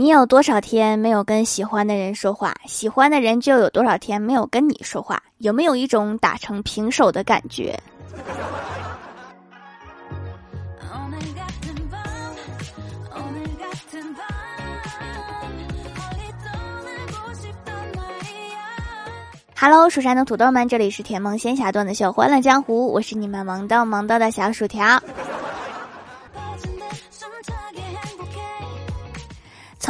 你有多少天没有跟喜欢的人说话？喜欢的人就有多少天没有跟你说话？有没有一种打成平手的感觉？Hello，蜀山的土豆们，这里是甜梦仙侠段的秀欢乐江湖，我是你们萌到萌到的小薯条。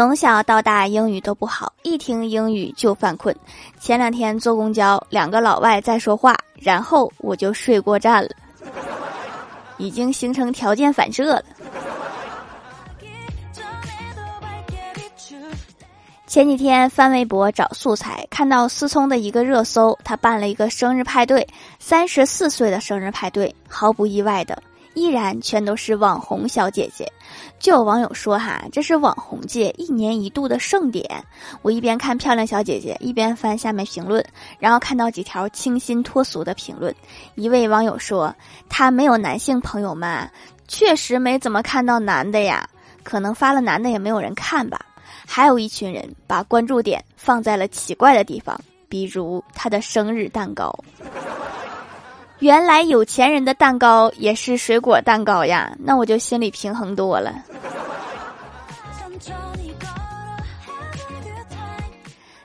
从小到大英语都不好，一听英语就犯困。前两天坐公交，两个老外在说话，然后我就睡过站了，已经形成条件反射了。前几天翻微博找素材，看到思聪的一个热搜，他办了一个生日派对，三十四岁的生日派对，毫不意外的，依然全都是网红小姐姐。就有网友说哈，这是网红界一年一度的盛典。我一边看漂亮小姐姐，一边翻下面评论，然后看到几条清新脱俗的评论。一位网友说，他没有男性朋友们，确实没怎么看到男的呀，可能发了男的也没有人看吧。还有一群人把关注点放在了奇怪的地方，比如他的生日蛋糕。原来有钱人的蛋糕也是水果蛋糕呀，那我就心里平衡多了。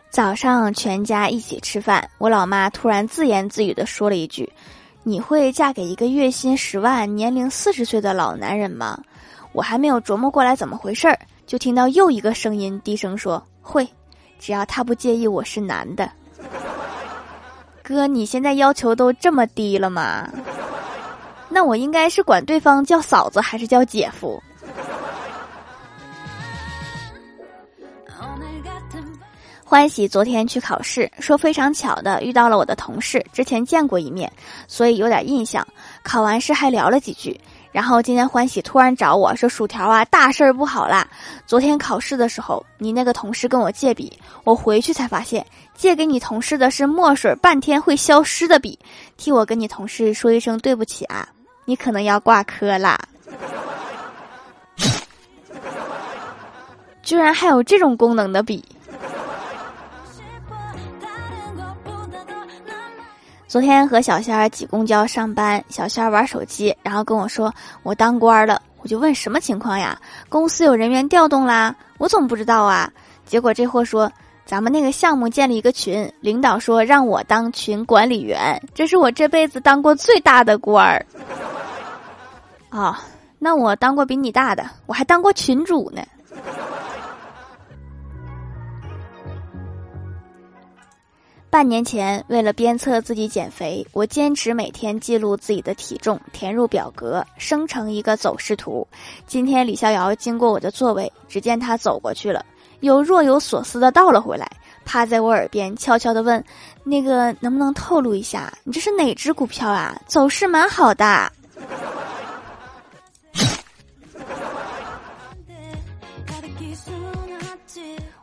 早上全家一起吃饭，我老妈突然自言自语的说了一句：“你会嫁给一个月薪十万、年龄四十岁的老男人吗？”我还没有琢磨过来怎么回事儿。就听到又一个声音低声说：“会，只要他不介意我是男的。”哥，你现在要求都这么低了吗？那我应该是管对方叫嫂子还是叫姐夫？欢喜昨天去考试，说非常巧的遇到了我的同事，之前见过一面，所以有点印象。考完试还聊了几句。然后今天欢喜突然找我说：“薯条啊，大事儿不好啦！昨天考试的时候，你那个同事跟我借笔，我回去才发现，借给你同事的是墨水半天会消失的笔。替我跟你同事说一声对不起啊，你可能要挂科啦！居然还有这种功能的笔！”昨天和小仙儿挤公交上班，小仙儿玩手机，然后跟我说我当官了，我就问什么情况呀？公司有人员调动啦？我怎么不知道啊？结果这货说咱们那个项目建立一个群，领导说让我当群管理员，这是我这辈子当过最大的官儿。啊，那我当过比你大的，我还当过群主呢。半年前，为了鞭策自己减肥，我坚持每天记录自己的体重，填入表格，生成一个走势图。今天李逍遥经过我的座位，只见他走过去了，又若有所思的倒了回来，趴在我耳边悄悄的问：“那个能不能透露一下，你这是哪只股票啊？走势蛮好的。”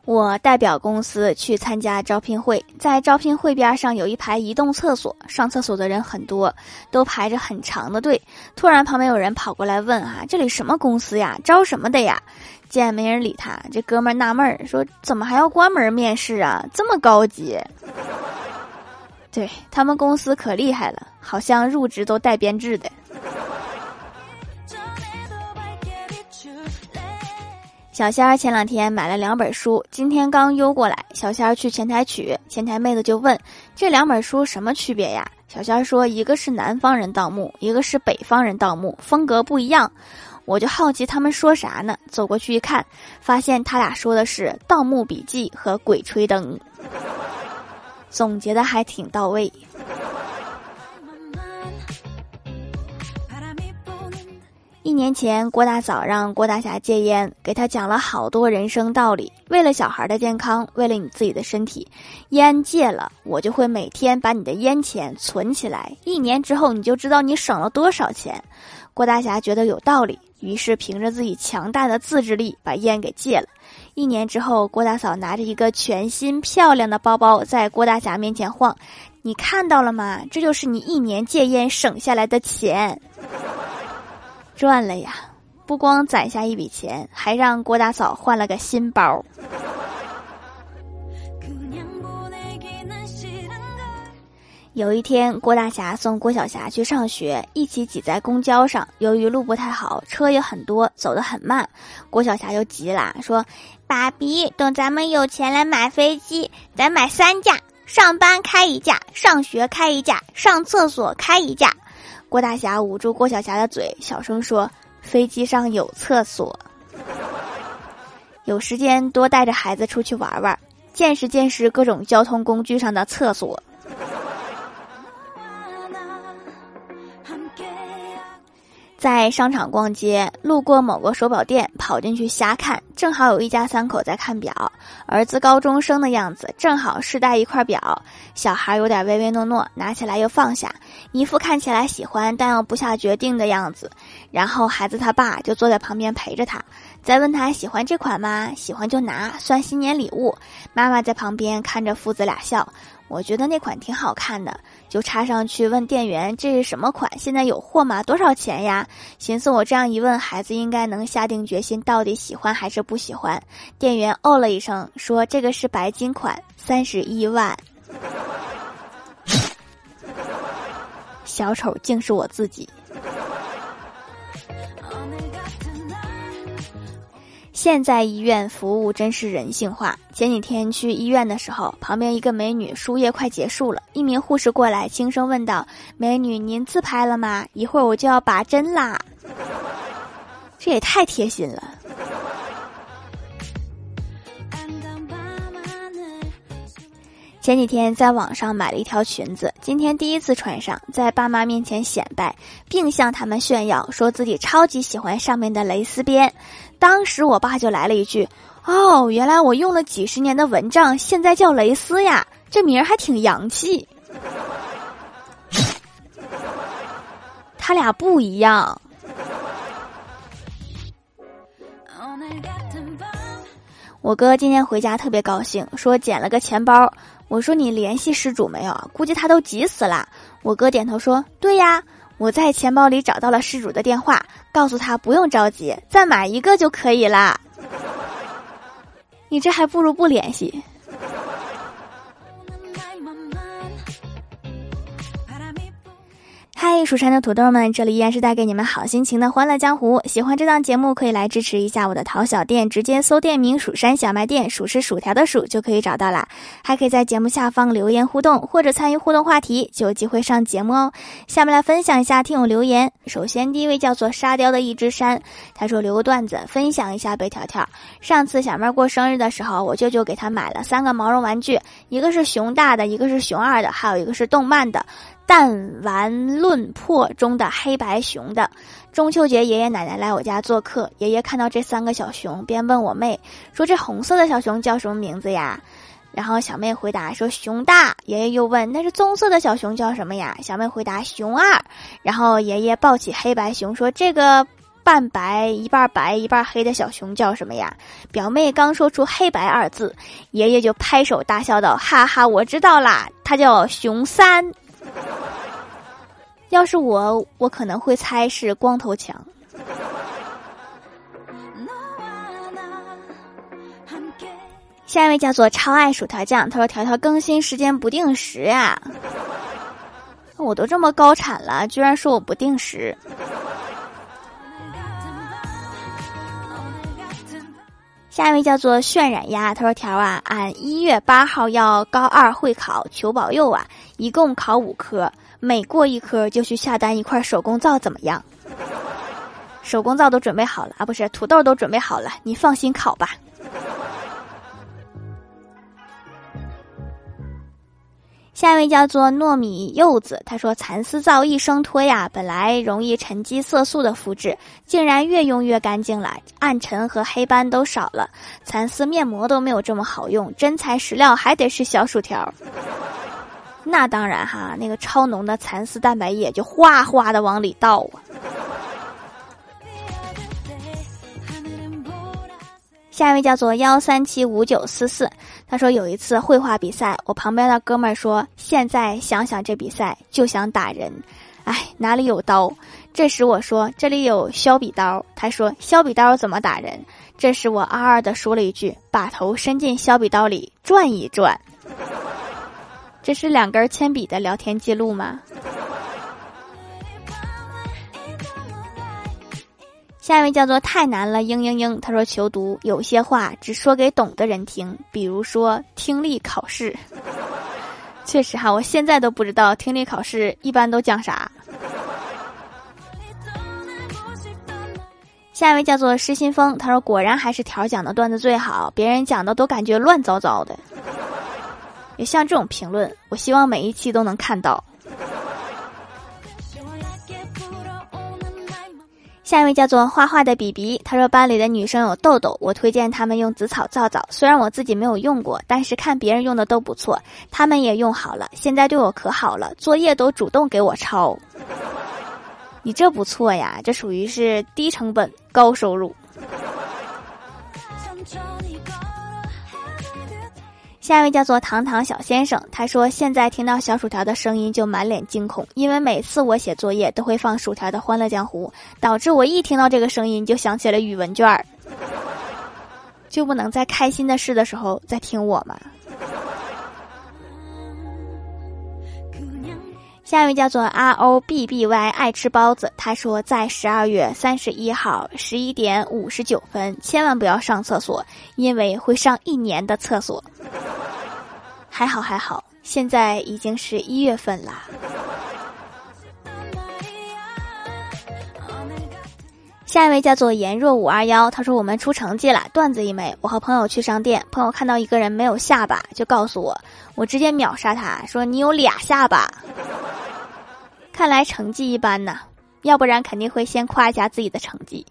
我代表公司去参加招聘会，在招聘会边上有一排移动厕所，上厕所的人很多，都排着很长的队。突然旁边有人跑过来问：“啊，这里什么公司呀？招什么的呀？”见没人理他，这哥们纳闷儿说：“怎么还要关门面试啊？这么高级？”对他们公司可厉害了，好像入职都带编制的。小仙儿前两天买了两本书，今天刚邮过来。小仙儿去前台取，前台妹子就问：“这两本书什么区别呀？”小仙儿说：“一个是南方人盗墓，一个是北方人盗墓，风格不一样。”我就好奇他们说啥呢？走过去一看，发现他俩说的是《盗墓笔记》和《鬼吹灯》，总结的还挺到位。一年前，郭大嫂让郭大侠戒烟，给他讲了好多人生道理。为了小孩的健康，为了你自己的身体，烟戒了，我就会每天把你的烟钱存起来。一年之后，你就知道你省了多少钱。郭大侠觉得有道理，于是凭着自己强大的自制力，把烟给戒了。一年之后，郭大嫂拿着一个全新漂亮的包包在郭大侠面前晃，你看到了吗？这就是你一年戒烟省下来的钱。赚了呀！不光攒下一笔钱，还让郭大嫂换了个新包。有一天，郭大侠送郭晓霞去上学，一起挤在公交上。由于路不太好，车也很多，走得很慢。郭晓霞就急了，说：“爸比，等咱们有钱来买飞机，咱买三架，上班开一架，上学开一架，上厕所开一架。”郭大侠捂住郭小霞的嘴，小声说：“飞机上有厕所，有时间多带着孩子出去玩玩，见识见识各种交通工具上的厕所。”在商场逛街，路过某个手表店，跑进去瞎看，正好有一家三口在看表，儿子高中生的样子，正好试戴一块表，小孩有点唯唯诺诺，拿起来又放下，一副看起来喜欢但又不下决定的样子。然后孩子他爸就坐在旁边陪着他，再问他喜欢这款吗？喜欢就拿，算新年礼物。妈妈在旁边看着父子俩笑。我觉得那款挺好看的，就插上去问店员这是什么款，现在有货吗？多少钱呀？寻思我这样一问，孩子应该能下定决心到底喜欢还是不喜欢。店员哦了一声，说这个是白金款，三十一万。小丑竟是我自己。现在医院服务真是人性化。前几天去医院的时候，旁边一个美女输液快结束了，一名护士过来轻声问道：“美女，您自拍了吗？一会儿我就要拔针啦。” 这也太贴心了。前几天在网上买了一条裙子，今天第一次穿上，在爸妈面前显摆，并向他们炫耀，说自己超级喜欢上面的蕾丝边。当时我爸就来了一句：“哦，原来我用了几十年的蚊帐，现在叫蕾丝呀，这名儿还挺洋气。”他俩不一样。我哥今天回家特别高兴，说捡了个钱包。我说你联系失主没有？估计他都急死了。我哥点头说：“对呀。”我在钱包里找到了失主的电话，告诉他不用着急，再买一个就可以啦。你这还不如不联系。嗨，蜀山的土豆们，这里依然是带给你们好心情的欢乐江湖。喜欢这档节目，可以来支持一下我的淘小店，直接搜店名“蜀山小卖店”，数是薯条的数就可以找到啦。还可以在节目下方留言互动，或者参与互动话题，就有机会上节目哦。下面来分享一下听友留言。首先，第一位叫做沙雕的一只山，他说留个段子分享一下。北条条，上次小妹过生日的时候，我舅舅给她买了三个毛绒玩具，一个是熊大的，一个是熊二的，还有一个是动漫的。弹丸论破中的黑白熊的中秋节，爷爷奶奶来我家做客，爷爷看到这三个小熊，便问我妹说：“这红色的小熊叫什么名字呀？”然后小妹回答说：“熊大。”爷爷又问：“那是棕色的小熊叫什么呀？”小妹回答：“熊二。”然后爷爷抱起黑白熊说：“这个半白一半白一半黑的小熊叫什么呀？”表妹刚说出“黑白”二字，爷爷就拍手大笑道：“哈哈，我知道啦，他叫熊三。”要是我，我可能会猜是光头强。下一位叫做超爱薯条酱，他说：“条条更新时间不定时呀，我都这么高产了，居然说我不定时。”下一位叫做渲染鸭，他说：“条啊，俺一月八号要高二会考，求保佑啊！一共考五科，每过一科就去下单一块手工皂，怎么样？手工皂都准备好了啊，不是土豆都准备好了，你放心烤吧。”下一位叫做糯米柚子，他说：“蚕丝皂一生推呀，本来容易沉积色素的肤质，竟然越用越干净了，暗沉和黑斑都少了。蚕丝面膜都没有这么好用，真材实料还得是小薯条。那当然哈，那个超浓的蚕丝蛋白液就哗哗的往里倒啊。”下一位叫做幺三七五九四四。他说有一次绘画比赛，我旁边的哥们儿说：“现在想想这比赛就想打人。”哎，哪里有刀？这时我说这里有削笔刀。他说削笔刀怎么打人？这时我二二的说了一句：把头伸进削笔刀里转一转。这是两根铅笔的聊天记录吗？下一位叫做太难了，嘤嘤嘤。他说求读，有些话只说给懂的人听，比如说听力考试。确实哈，我现在都不知道听力考试一般都讲啥。下一位叫做失心疯，他说果然还是条讲的段子最好，别人讲的都感觉乱糟糟的。也像这种评论，我希望每一期都能看到。下一位叫做画画的比比，他说班里的女生有痘痘，我推荐他们用紫草皂皂。虽然我自己没有用过，但是看别人用的都不错，他们也用好了，现在对我可好了，作业都主动给我抄。你这不错呀，这属于是低成本高收入。下一位叫做糖糖小先生，他说现在听到小薯条的声音就满脸惊恐，因为每次我写作业都会放薯条的《欢乐江湖》，导致我一听到这个声音就想起了语文卷儿，就不能在开心的事的时候再听我吗？下一位叫做 R O B B Y 爱吃包子，他说在十二月三十一号十一点五十九分，千万不要上厕所，因为会上一年的厕所。还好还好，现在已经是一月份啦。下一位叫做颜若五二幺，他说我们出成绩了，段子一枚。我和朋友去商店，朋友看到一个人没有下巴，就告诉我，我直接秒杀他，说你有俩下巴。看来成绩一般呐，要不然肯定会先夸一下自己的成绩。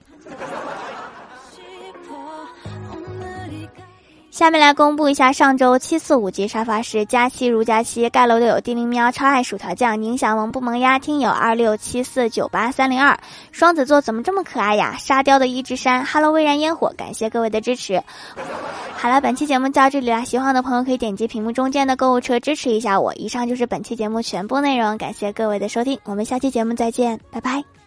下面来公布一下上周七四五级沙发是佳期如佳期盖楼的有地灵喵超爱薯条酱宁祥萌不萌呀听友二六七四九八三零二双子座怎么这么可爱呀沙雕的一只山 Hello 微燃烟火感谢各位的支持。好了，本期节目就到这里啦，喜欢的朋友可以点击屏幕中间的购物车支持一下我。以上就是本期节目全部内容，感谢各位的收听，我们下期节目再见，拜拜。